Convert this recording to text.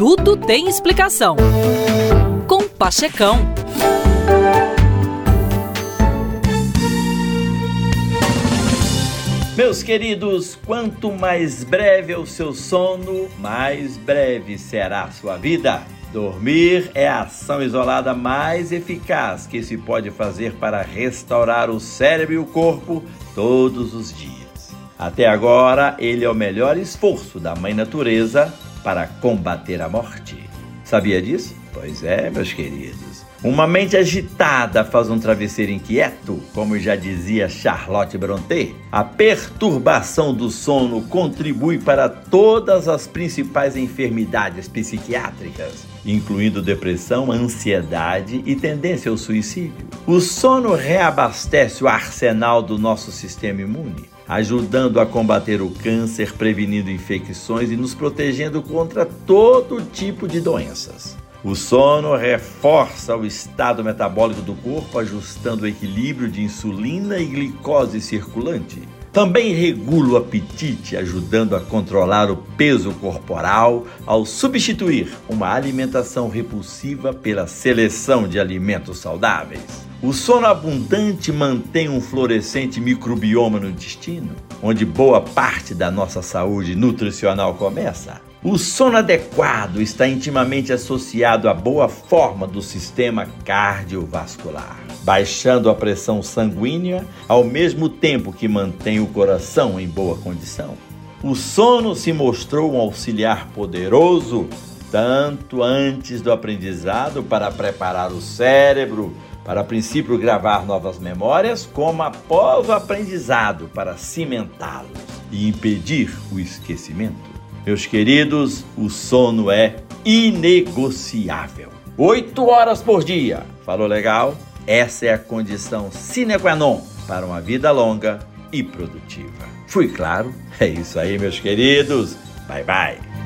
Tudo tem explicação. Com Pachecão. Meus queridos, quanto mais breve é o seu sono, mais breve será a sua vida. Dormir é a ação isolada mais eficaz que se pode fazer para restaurar o cérebro e o corpo todos os dias. Até agora, ele é o melhor esforço da Mãe Natureza para combater a morte. Sabia disso? Pois é, meus queridos. Uma mente agitada faz um travesseiro inquieto, como já dizia Charlotte Brontë. A perturbação do sono contribui para todas as principais enfermidades psiquiátricas, incluindo depressão, ansiedade e tendência ao suicídio. O sono reabastece o arsenal do nosso sistema imune ajudando a combater o câncer, prevenindo infecções e nos protegendo contra todo tipo de doenças. O sono reforça o estado metabólico do corpo, ajustando o equilíbrio de insulina e glicose circulante. Também regula o apetite, ajudando a controlar o peso corporal ao substituir uma alimentação repulsiva pela seleção de alimentos saudáveis. O sono abundante mantém um florescente microbioma no intestino, onde boa parte da nossa saúde nutricional começa. O sono adequado está intimamente associado à boa forma do sistema cardiovascular, baixando a pressão sanguínea ao mesmo tempo que mantém o coração em boa condição. O sono se mostrou um auxiliar poderoso tanto antes do aprendizado para preparar o cérebro para a princípio gravar novas memórias, como após o aprendizado para cimentá-los e impedir o esquecimento. Meus queridos, o sono é inegociável. Oito horas por dia. Falou legal? Essa é a condição sine qua non para uma vida longa e produtiva. Fui claro? É isso aí, meus queridos. Bye bye.